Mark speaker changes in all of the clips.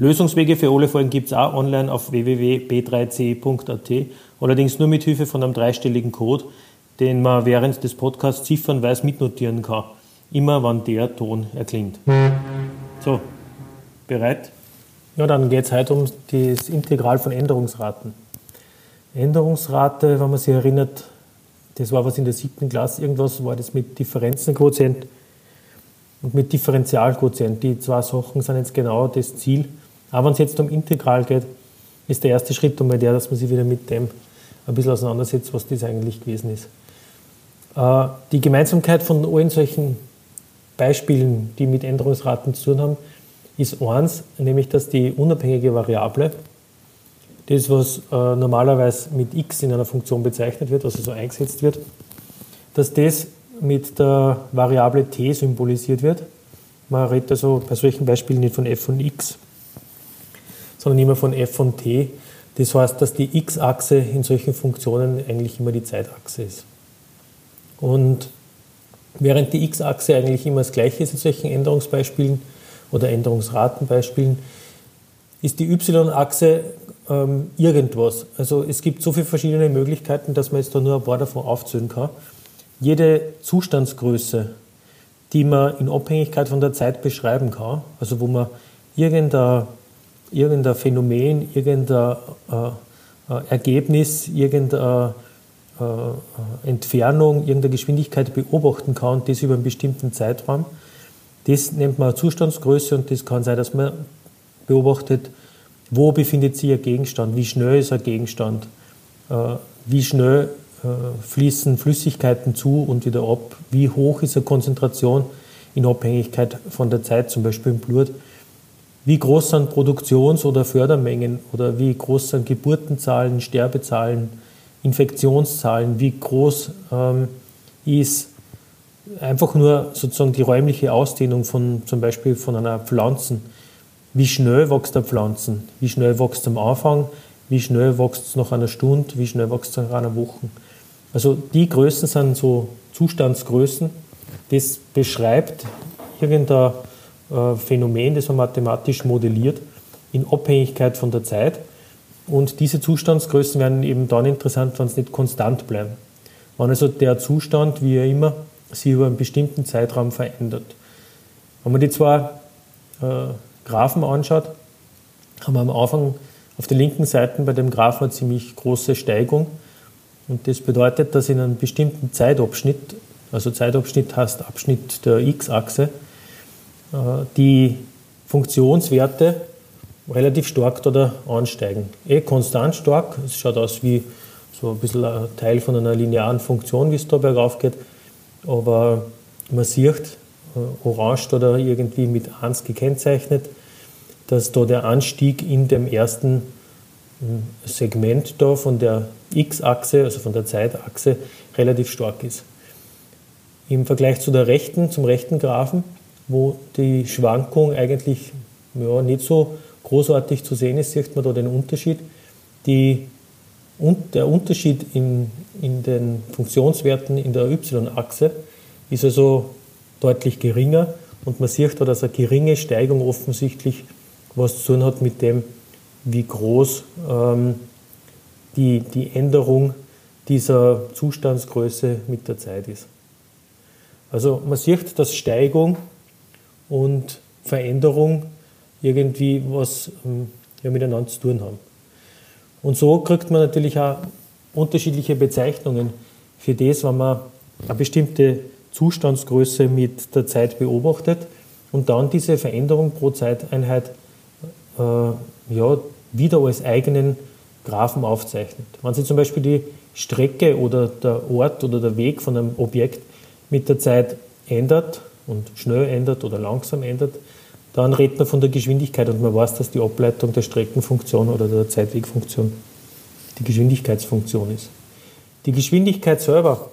Speaker 1: Lösungswege für alle Folgen gibt es auch online auf www.b3c.at, allerdings nur mit Hilfe von einem dreistelligen Code, den man während des Podcasts ziffernweise mitnotieren kann. Immer wann der Ton erklingt. So, bereit? Ja, dann geht es heute um das Integral von Änderungsraten. Änderungsrate, wenn man sich erinnert, das war was in der siebten Klasse, irgendwas war das mit Differenzenquotient und mit Differentialquotient. Die zwei Sachen sind jetzt genau das Ziel. Aber wenn es jetzt um Integral geht, ist der erste Schritt einmal der, dass man sich wieder mit dem ein bisschen auseinandersetzt, was das eigentlich gewesen ist. Äh, die Gemeinsamkeit von allen solchen Beispielen, die mit Änderungsraten zu tun haben, ist eins, nämlich dass die unabhängige Variable, das was äh, normalerweise mit x in einer Funktion bezeichnet wird, also so eingesetzt wird, dass das mit der Variable t symbolisiert wird. Man redet also bei solchen Beispielen nicht von f von x, sondern immer von f von t. Das heißt, dass die x-Achse in solchen Funktionen eigentlich immer die Zeitachse ist. Und während die x-Achse eigentlich immer das gleiche ist in solchen Änderungsbeispielen oder Änderungsratenbeispielen, ist die y-Achse ähm, irgendwas. Also es gibt so viele verschiedene Möglichkeiten, dass man jetzt da nur ein paar davon aufzählen kann. Jede Zustandsgröße, die man in Abhängigkeit von der Zeit beschreiben kann, also wo man irgendein irgendein Phänomen, irgendein äh, äh, Ergebnis, irgendeine äh, Entfernung, irgendeine Geschwindigkeit beobachten kann, das über einen bestimmten Zeitraum. Das nennt man Zustandsgröße und das kann sein, dass man beobachtet, wo befindet sich ein Gegenstand, wie schnell ist ein Gegenstand, wie schnell fließen Flüssigkeiten zu und wieder ab, wie hoch ist eine Konzentration in Abhängigkeit von der Zeit, zum Beispiel im Blut wie groß sind Produktions- oder Fördermengen oder wie groß sind Geburtenzahlen, Sterbezahlen, Infektionszahlen, wie groß ähm, ist einfach nur sozusagen die räumliche Ausdehnung von zum Beispiel von einer Pflanze. Wie schnell wächst der Pflanzen? Wie schnell wächst am Anfang? Wie schnell wächst es nach einer Stunde? Wie schnell wächst es nach einer Woche? Also die Größen sind so Zustandsgrößen. Das beschreibt irgendein Phänomen, das man mathematisch modelliert, in Abhängigkeit von der Zeit. Und diese Zustandsgrößen werden eben dann interessant, wenn sie nicht konstant bleiben. Wenn also der Zustand, wie er immer, sich über einen bestimmten Zeitraum verändert. Wenn man die zwei äh, Graphen anschaut, haben wir am Anfang auf der linken Seite bei dem Graphen eine ziemlich große Steigung. Und das bedeutet, dass in einem bestimmten Zeitabschnitt, also Zeitabschnitt heißt Abschnitt der x-Achse, äh, die Funktionswerte relativ stark oder ansteigen. Eh konstant stark, es schaut aus wie so ein bisschen ein Teil von einer linearen Funktion, wie es da bergauf geht, aber man sieht, äh, orange oder irgendwie mit 1 gekennzeichnet, dass da der Anstieg in dem ersten hm, Segment da von der x-Achse, also von der Zeitachse, relativ stark ist. Im Vergleich zu der rechten, zum rechten Graphen, wo die Schwankung eigentlich ja, nicht so großartig zu sehen ist, sieht man da den Unterschied. Die, und der Unterschied in, in den Funktionswerten in der y-Achse ist also deutlich geringer und man sieht da, dass eine geringe Steigung offensichtlich was zu tun hat mit dem, wie groß ähm, die, die Änderung dieser Zustandsgröße mit der Zeit ist. Also man sieht, dass Steigung und Veränderung irgendwie was ähm, ja, miteinander zu tun haben. Und so kriegt man natürlich auch unterschiedliche Bezeichnungen für das, wenn man eine bestimmte Zustandsgröße mit der Zeit beobachtet und dann diese Veränderung pro Zeiteinheit äh, ja, wieder als eigenen Graphen aufzeichnet. Wenn sich zum Beispiel die Strecke oder der Ort oder der Weg von einem Objekt mit der Zeit ändert, und schnell ändert oder langsam ändert, dann redet man von der Geschwindigkeit und man weiß, dass die Ableitung der Streckenfunktion oder der Zeitwegfunktion die Geschwindigkeitsfunktion ist. Die Geschwindigkeit selber,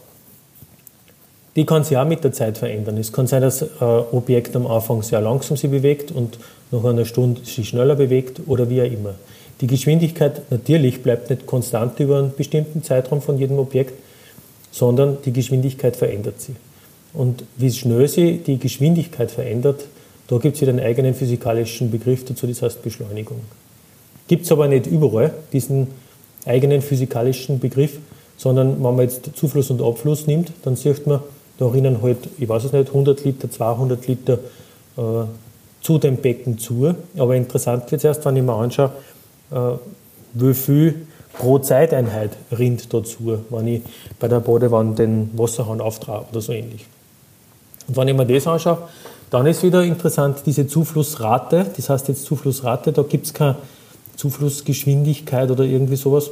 Speaker 1: die kann sich auch mit der Zeit verändern. Es kann sein, dass ein Objekt am Anfang sehr langsam sich bewegt und nach einer Stunde sich schneller bewegt oder wie auch immer. Die Geschwindigkeit natürlich bleibt nicht konstant über einen bestimmten Zeitraum von jedem Objekt, sondern die Geschwindigkeit verändert sich. Und wie schnell sie die Geschwindigkeit verändert, da gibt es wieder einen eigenen physikalischen Begriff dazu, das heißt Beschleunigung. Gibt es aber nicht überall diesen eigenen physikalischen Begriff, sondern wenn man jetzt Zufluss und Abfluss nimmt, dann sieht man, da rinnen halt, ich weiß es nicht, 100 Liter, 200 Liter äh, zu dem Becken zu. Aber interessant wird es erst, wenn ich mir anschaue, äh, wie viel pro Zeiteinheit rinnt dazu, wenn ich bei der Badewanne den Wasserhahn auftrage oder so ähnlich. Und wenn ich mir das anschaue, dann ist wieder interessant diese Zuflussrate, das heißt jetzt Zuflussrate, da gibt es keine Zuflussgeschwindigkeit oder irgendwie sowas,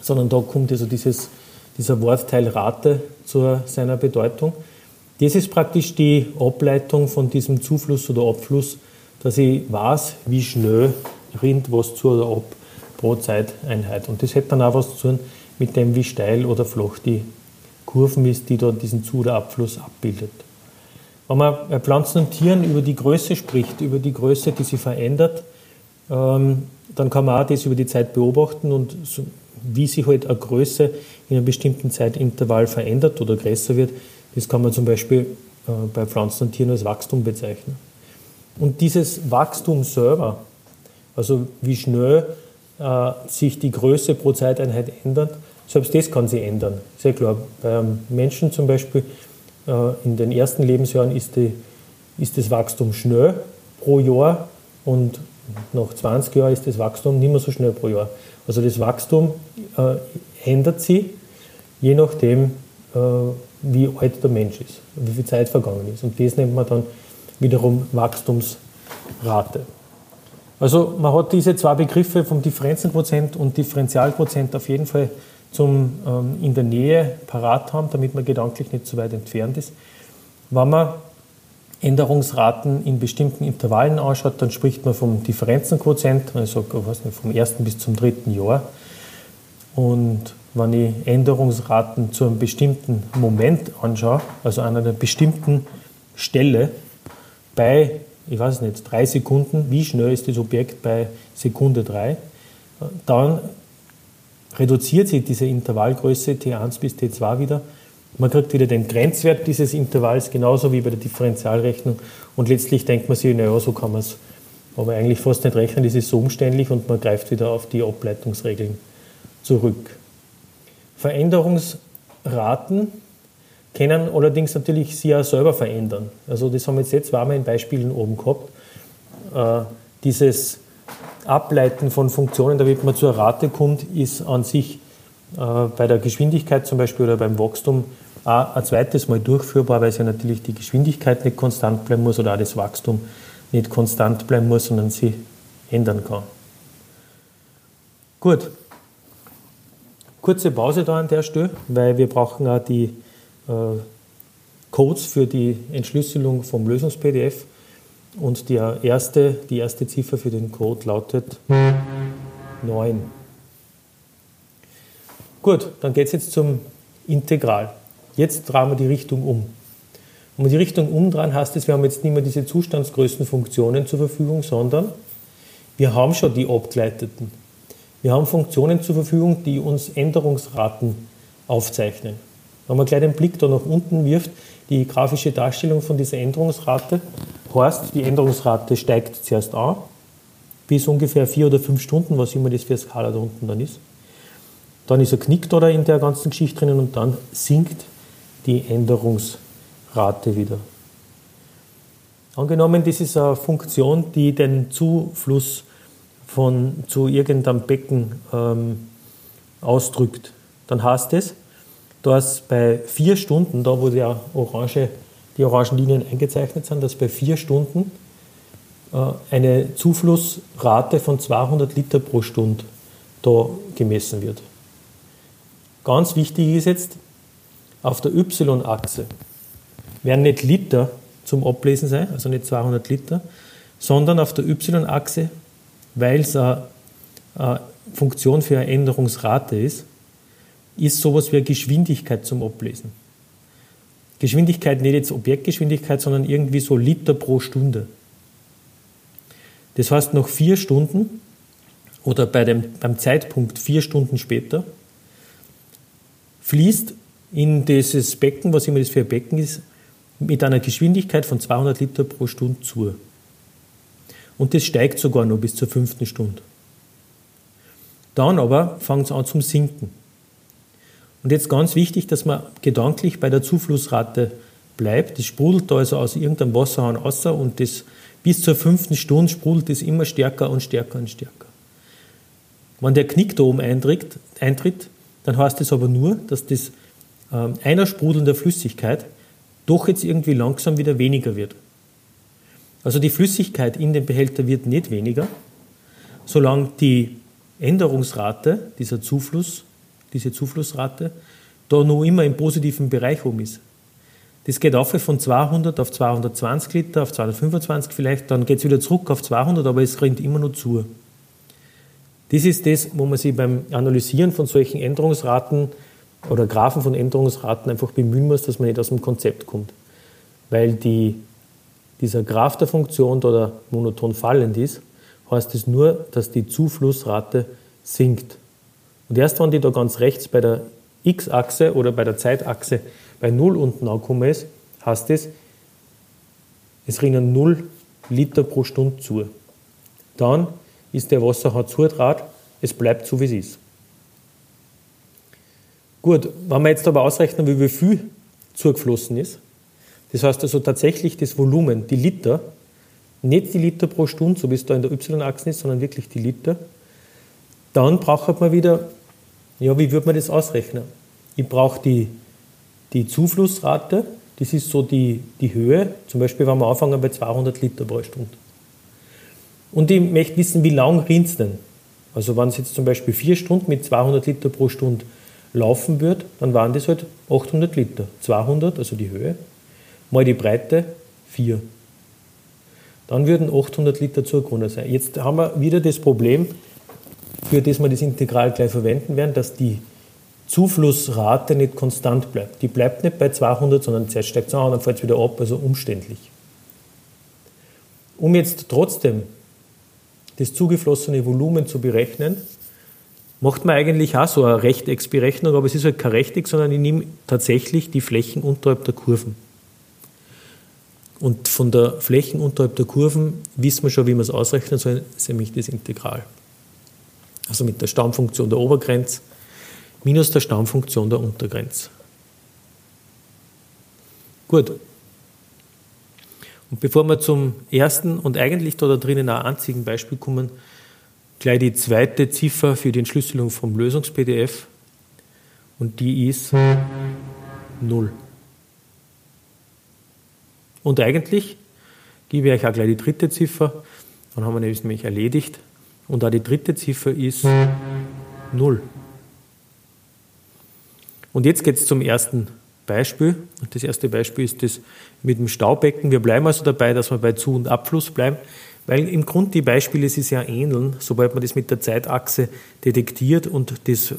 Speaker 1: sondern da kommt also dieses, dieser Wortteil Rate zu seiner Bedeutung. Das ist praktisch die Ableitung von diesem Zufluss oder Abfluss, dass ich weiß, wie schnell rinnt was zu oder ab pro Zeiteinheit. Und das hätte dann auch was zu tun mit dem, wie steil oder flach die Kurven ist, die da diesen Zu- oder Abfluss abbildet. Wenn man bei Pflanzen und Tieren über die Größe spricht, über die Größe, die sich verändert, ähm, dann kann man auch das über die Zeit beobachten und wie sich halt eine Größe in einem bestimmten Zeitintervall verändert oder größer wird, das kann man zum Beispiel äh, bei Pflanzen und Tieren als Wachstum bezeichnen. Und dieses Wachstum selber, also wie schnell äh, sich die Größe pro Zeiteinheit ändert, selbst das kann sich ändern. Sehr klar. Beim Menschen zum Beispiel äh, in den ersten Lebensjahren ist, die, ist das Wachstum schnell pro Jahr und nach 20 Jahren ist das Wachstum nicht mehr so schnell pro Jahr. Also das Wachstum äh, ändert sich, je nachdem, äh, wie alt der Mensch ist, wie viel Zeit vergangen ist. Und das nennt man dann wiederum Wachstumsrate. Also man hat diese zwei Begriffe vom Differenzenquotient und Differentialquotient auf jeden Fall zum, ähm, in der Nähe parat haben, damit man gedanklich nicht zu weit entfernt ist. Wenn man Änderungsraten in bestimmten Intervallen anschaut, dann spricht man vom Differenzenquotient, also was nicht, vom ersten bis zum dritten Jahr. Und wenn ich Änderungsraten zu einem bestimmten Moment anschaue, also an einer bestimmten Stelle bei, ich weiß nicht, drei Sekunden, wie schnell ist das Objekt bei Sekunde drei, dann reduziert sich diese Intervallgröße T1 bis T2 wieder man kriegt wieder den Grenzwert dieses Intervalls, genauso wie bei der Differentialrechnung. Und letztlich denkt man sich, naja, so kann man es aber eigentlich fast nicht rechnen, das ist so umständlich und man greift wieder auf die Ableitungsregeln zurück. Veränderungsraten können allerdings natürlich sich auch selber verändern. Also das haben wir jetzt, jetzt zweimal in Beispielen oben gehabt. Äh, dieses Ableiten von Funktionen, damit man zur Rate kommt, ist an sich äh, bei der Geschwindigkeit zum Beispiel oder beim Wachstum auch ein zweites Mal durchführbar, weil es ja natürlich die Geschwindigkeit nicht konstant bleiben muss oder auch das Wachstum nicht konstant bleiben muss, sondern sie ändern kann. Gut. Kurze Pause da an der Stelle, weil wir brauchen auch die äh, Codes für die Entschlüsselung vom Lösungs-PDF. Und die erste, die erste Ziffer für den Code lautet 9. Gut, dann geht es jetzt zum Integral. Jetzt drehen wir die Richtung um. Wenn wir die Richtung umdrehen, heißt es, wir haben jetzt nicht mehr diese Zustandsgrößenfunktionen zur Verfügung, sondern wir haben schon die abgeleiteten. Wir haben Funktionen zur Verfügung, die uns Änderungsraten aufzeichnen. Wenn man gleich den Blick da nach unten wirft, die grafische Darstellung von dieser Änderungsrate heißt, die Änderungsrate steigt zuerst an, bis ungefähr vier oder fünf Stunden, was immer das für eine Skala da unten dann ist. Dann ist ein Knick da in der ganzen Geschichte drinnen und dann sinkt die Änderungsrate wieder. Angenommen, das ist eine Funktion, die den Zufluss von, zu irgendeinem Becken ähm, ausdrückt, dann heißt es, dass bei vier Stunden, da wo der orange, die orangen Linien eingezeichnet sind, dass bei vier Stunden äh, eine Zuflussrate von 200 Liter pro Stunde da gemessen wird. Ganz wichtig ist jetzt, auf der Y-Achse werden nicht Liter zum Ablesen sein, also nicht 200 Liter, sondern auf der y-Achse, weil es eine, Funktion für eine Änderungsrate ist, ist sowas wie eine Geschwindigkeit zum Ablesen. Geschwindigkeit nicht jetzt Objektgeschwindigkeit, sondern irgendwie so Liter pro Stunde. Das heißt, nach vier Stunden oder bei dem, beim Zeitpunkt vier Stunden später fließt in dieses Becken, was immer das für ein Becken ist, mit einer Geschwindigkeit von 200 Liter pro Stunde zu. Und das steigt sogar noch bis zur fünften Stunde. Dann aber fängt es an zum Sinken. Und jetzt ganz wichtig, dass man gedanklich bei der Zuflussrate bleibt. Das sprudelt da also aus irgendeinem Wasserhahn raus und das bis zur fünften Stunde sprudelt es immer stärker und stärker und stärker. Wenn der Knick da oben eintritt, eintritt dann heißt das aber nur, dass das äh, einer Sprudeln der Flüssigkeit doch jetzt irgendwie langsam wieder weniger wird. Also die Flüssigkeit in dem Behälter wird nicht weniger, solange die Änderungsrate dieser Zufluss diese Zuflussrate, da noch immer im positiven Bereich um ist. Das geht auf von 200 auf 220 Liter, auf 225 vielleicht, dann geht es wieder zurück auf 200, aber es rennt immer noch zu. Das ist das, wo man sich beim Analysieren von solchen Änderungsraten oder Graphen von Änderungsraten einfach bemühen muss, dass man nicht aus dem Konzept kommt. Weil die, dieser Graph der Funktion da monoton fallend ist, heißt es das nur, dass die Zuflussrate sinkt. Und erst wenn die da ganz rechts bei der x-Achse oder bei der Zeitachse bei 0 unten angekommen ist, heißt es, es rinnen 0 Liter pro Stunde zu. Dann ist der Wasserhahn zudraht, es bleibt so, wie es ist. Gut, wenn wir jetzt aber ausrechnen, wie viel zugeflossen ist, das heißt also tatsächlich das Volumen, die Liter, nicht die Liter pro Stunde, so wie es da in der y-Achse ist, sondern wirklich die Liter, dann braucht man wieder ja, wie würde man das ausrechnen? Ich brauche die, die Zuflussrate, das ist so die, die Höhe, zum Beispiel, wenn wir anfangen bei 200 Liter pro Stunde. Und ich möchte wissen, wie lang rinnt es denn? Also wenn es jetzt zum Beispiel vier Stunden mit 200 Liter pro Stunde laufen wird, dann waren das halt 800 Liter. 200, also die Höhe, mal die Breite, 4. Dann würden 800 Liter Zugrunde sein. Jetzt haben wir wieder das Problem, für das wir das Integral gleich verwenden werden, dass die Zuflussrate nicht konstant bleibt. Die bleibt nicht bei 200, sondern zuerst steigt es an dann fällt es wieder ab, also umständlich. Um jetzt trotzdem das zugeflossene Volumen zu berechnen, macht man eigentlich auch so eine Rechtecksberechnung, aber es ist halt kein Rechteck, sondern ich nehme tatsächlich die Flächen unterhalb der Kurven. Und von der Flächen unterhalb der Kurven wissen wir schon, wie man es ausrechnen soll, nämlich das Integral also mit der Stammfunktion der Obergrenze, minus der Stammfunktion der Untergrenze. Gut. Und bevor wir zum ersten und eigentlich da, drinnen auch einzigen Beispiel kommen, gleich die zweite Ziffer für die Entschlüsselung vom Lösungs-PDF und die ist 0. Und eigentlich gebe ich euch auch gleich die dritte Ziffer, dann haben wir nämlich erledigt. Und da die dritte Ziffer ist 0. Und jetzt geht es zum ersten Beispiel. Und das erste Beispiel ist das mit dem Staubecken. Wir bleiben also dabei, dass wir bei Zu- und Abfluss bleiben, weil im Grunde die Beispiele sich sehr ähneln, sobald man das mit der Zeitachse detektiert und das äh,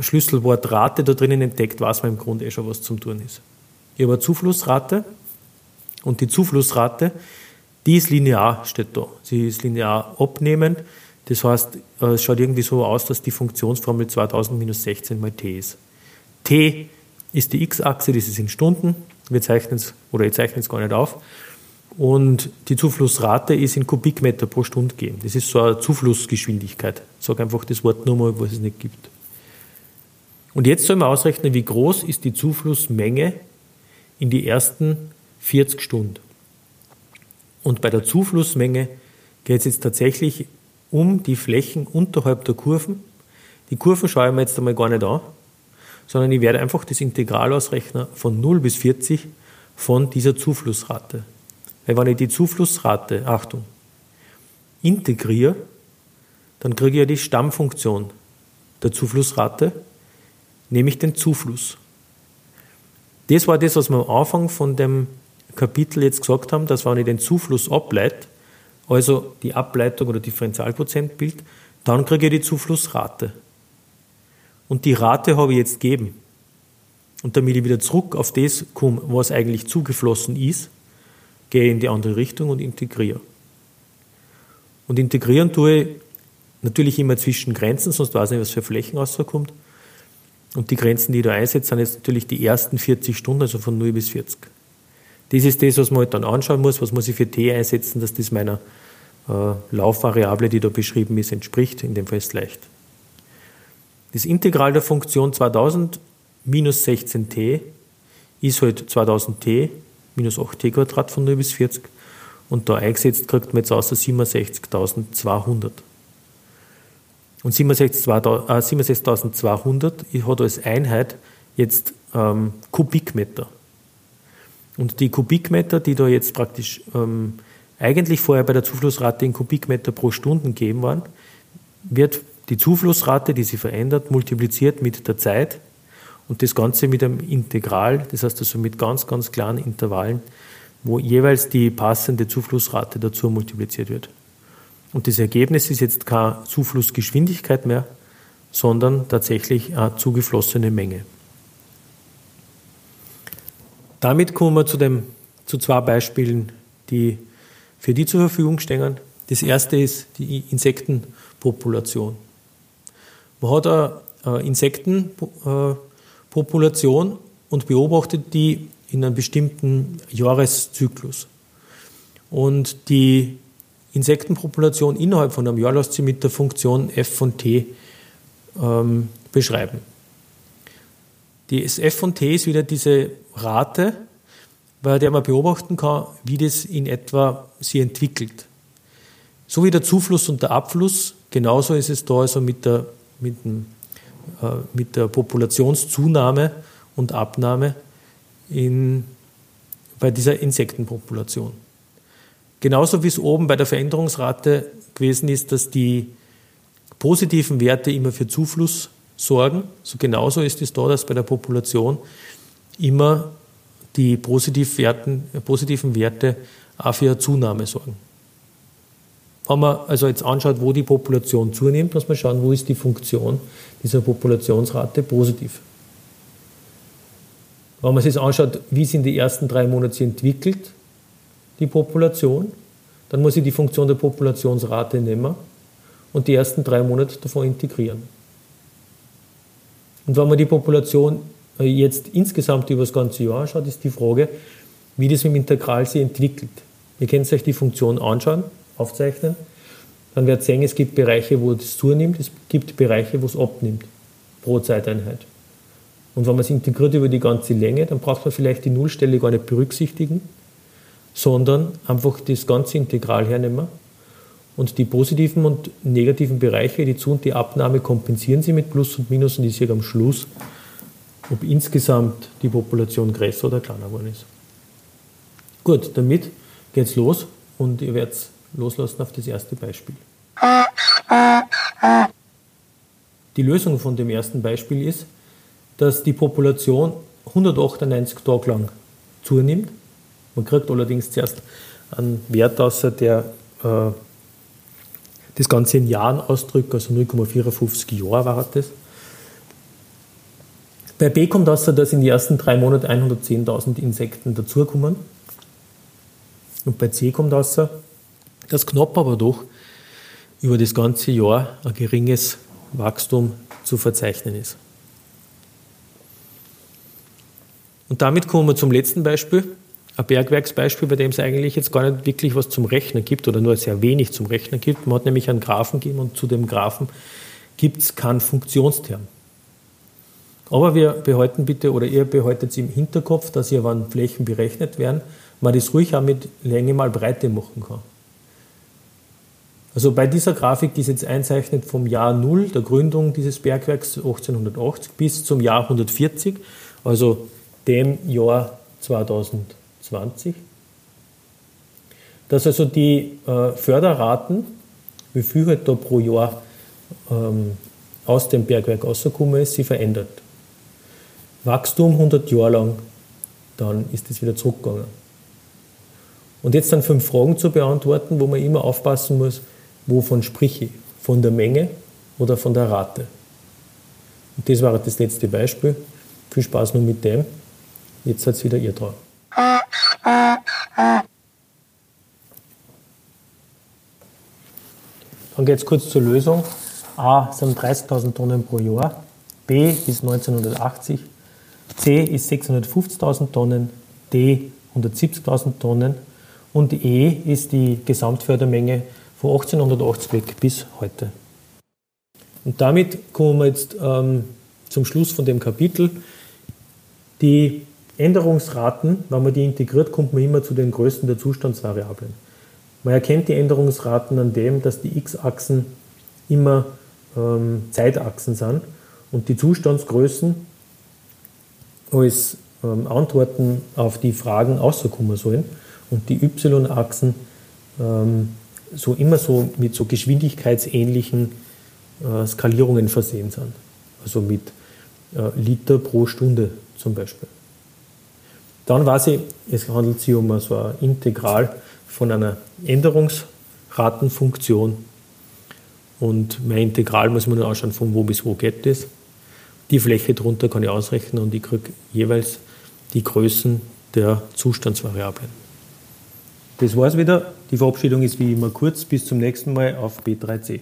Speaker 1: Schlüsselwort Rate da drinnen entdeckt, weiß man im Grunde eh schon, was zum tun ist. Ich habe eine Zuflussrate und die Zuflussrate die ist linear, steht da. Sie ist linear abnehmend. Das heißt, äh, es schaut irgendwie so aus, dass die Funktionsformel 2000 minus 16 mal t ist. t ist die x-Achse, das ist in Stunden. Wir zeichnen es, oder ich zeichne es gar nicht auf. Und die Zuflussrate ist in Kubikmeter pro Stunde gegeben. Das ist so eine Zuflussgeschwindigkeit. Ich sage einfach das Wort nur mal, was es nicht gibt. Und jetzt soll man ausrechnen, wie groß ist die Zuflussmenge in die ersten 40 Stunden. Und bei der Zuflussmenge geht es jetzt tatsächlich um die Flächen unterhalb der Kurven. Die Kurven schaue ich mir jetzt einmal gar nicht an, sondern ich werde einfach das Integral ausrechnen von 0 bis 40 von dieser Zuflussrate. Weil wenn ich die Zuflussrate, Achtung, integriere, dann kriege ich ja die Stammfunktion der Zuflussrate, nämlich den Zufluss. Das war das, was wir am Anfang von dem Kapitel jetzt gesagt haben, dass wenn ich den Zufluss ableite, also die Ableitung oder Differentialquotient bildet, dann kriege ich die Zuflussrate. Und die Rate habe ich jetzt gegeben. Und damit ich wieder zurück auf das komme, was eigentlich zugeflossen ist, gehe ich in die andere Richtung und integriere. Und integrieren tue ich natürlich immer zwischen Grenzen, sonst weiß ich nicht, was für Flächen rauskommt. Und die Grenzen, die ich da einsetze, sind jetzt natürlich die ersten 40 Stunden, also von 0 bis 40. Das ist das, was man halt dann anschauen muss, was muss ich für t einsetzen, dass das meiner äh, Laufvariable, die da beschrieben ist, entspricht. In dem Fall ist leicht. Das Integral der Funktion 2000 minus 16t ist halt 2000t minus 8t Quadrat von 0 bis 40 und da eingesetzt kriegt man jetzt außer 67.200. Und 67.200 äh, hat als Einheit jetzt ähm, Kubikmeter. Und die Kubikmeter, die da jetzt praktisch ähm, eigentlich vorher bei der Zuflussrate in Kubikmeter pro Stunde gegeben waren, wird die Zuflussrate, die sich verändert, multipliziert mit der Zeit und das Ganze mit einem Integral, das heißt also mit ganz, ganz klaren Intervallen, wo jeweils die passende Zuflussrate dazu multipliziert wird. Und das Ergebnis ist jetzt keine Zuflussgeschwindigkeit mehr, sondern tatsächlich eine zugeflossene Menge. Damit kommen wir zu, dem, zu zwei Beispielen, die für die zur Verfügung stehen. Das erste ist die Insektenpopulation. Man hat eine Insektenpopulation und beobachtet die in einem bestimmten Jahreszyklus. Und die Insektenpopulation innerhalb von einem Jahr lässt sich mit der Funktion f von t ähm, beschreiben. Das f von t ist wieder diese Rate, bei der man beobachten kann, wie das in etwa sich entwickelt. So wie der Zufluss und der Abfluss, genauso ist es da also mit der, mit, dem, äh, mit der Populationszunahme und Abnahme in, bei dieser Insektenpopulation. Genauso wie es oben bei der Veränderungsrate gewesen ist, dass die positiven Werte immer für Zufluss sorgen, so genauso ist es da, dass bei der Population immer die positiv Werten, positiven Werte auch für eine Zunahme sorgen. Wenn man also jetzt anschaut, wo die Population zunimmt, muss man schauen, wo ist die Funktion dieser Populationsrate positiv. Wenn man sich anschaut, wie es in den ersten drei Monaten entwickelt, die Population, dann muss ich die Funktion der Populationsrate nehmen und die ersten drei Monate davon integrieren. Und wenn man die Population äh, jetzt insgesamt über das ganze Jahr anschaut, ist die Frage, wie das dem Integral sich entwickelt. Ihr könnt euch die Funktion anschauen, aufzeichnen, dann werdet ihr sehen, es gibt Bereiche, wo es zunimmt, es gibt Bereiche, wo es abnimmt, pro Zeiteinheit. Und wenn man es integriert über die ganze Länge, dann braucht man vielleicht die Nullstelle gar nicht berücksichtigen, sondern einfach das ganze Integral hernehmen und die positiven und negativen Bereiche, die Zu- und die Abnahme, kompensieren sie mit Plus und Minus und ich sehe am Schluss, ob insgesamt die Population größer oder kleiner geworden ist. Gut, damit geht's los und ihr werdet loslassen auf das erste Beispiel. Die Lösung von dem ersten Beispiel ist, dass die Population 198 Tage lang zunimmt. Man kriegt allerdings zuerst einen Wert außer der äh, das Ganze in Jahren ausdrückt, also 0,54 Jahre war das. Bei B kommt außer, dass in den ersten drei Monaten 110.000 Insekten dazukommen. Und bei C kommt außer, dass knapp aber doch über das ganze Jahr ein geringes Wachstum zu verzeichnen ist. Und damit kommen wir zum letzten Beispiel, ein Bergwerksbeispiel, bei dem es eigentlich jetzt gar nicht wirklich was zum Rechnen gibt oder nur sehr wenig zum Rechnen gibt. Man hat nämlich einen Graphen gegeben und zu dem Graphen gibt es keinen Funktionsterm. Aber wir behalten bitte, oder ihr behaltet im Hinterkopf, dass ihr, wenn Flächen berechnet werden, man das ruhig auch mit Länge mal Breite machen kann. Also bei dieser Grafik, die ist jetzt einzeichnet vom Jahr 0 der Gründung dieses Bergwerks 1880 bis zum Jahr 140, also dem Jahr 2020. Dass also die äh, Förderraten, wie viel halt da pro Jahr ähm, aus dem Bergwerk rausgekommen ist, sie verändert. Wachstum 100 Jahre lang, dann ist es wieder zurückgegangen. Und jetzt dann fünf Fragen zu beantworten, wo man immer aufpassen muss, wovon sprich ich? Von der Menge oder von der Rate? Und das war das letzte Beispiel. Viel Spaß noch mit dem. Jetzt seid wieder ihr dran. Dann geht es kurz zur Lösung. A sind 30.000 Tonnen pro Jahr, B ist 1980, C ist 650.000 Tonnen, D 170.000 Tonnen und E ist die Gesamtfördermenge von 1880 weg bis heute. Und damit kommen wir jetzt ähm, zum Schluss von dem Kapitel. Die Änderungsraten, wenn man die integriert, kommt man immer zu den Größen der Zustandsvariablen. Man erkennt die Änderungsraten an dem, dass die x-Achsen immer ähm, Zeitachsen sind und die Zustandsgrößen als ähm, Antworten auf die Fragen rauskommen sollen und die y-Achsen ähm, so immer so mit so geschwindigkeitsähnlichen äh, Skalierungen versehen sind. Also mit äh, Liter pro Stunde zum Beispiel. Dann weiß ich, es handelt sich um so ein Integral von einer Änderungsratenfunktion. Und mein Integral muss man dann anschauen, von wo bis wo geht das. Die Fläche drunter kann ich ausrechnen und ich kriege jeweils die Größen der Zustandsvariablen. Das war's wieder. Die Verabschiedung ist wie immer kurz. Bis zum nächsten Mal auf B3C.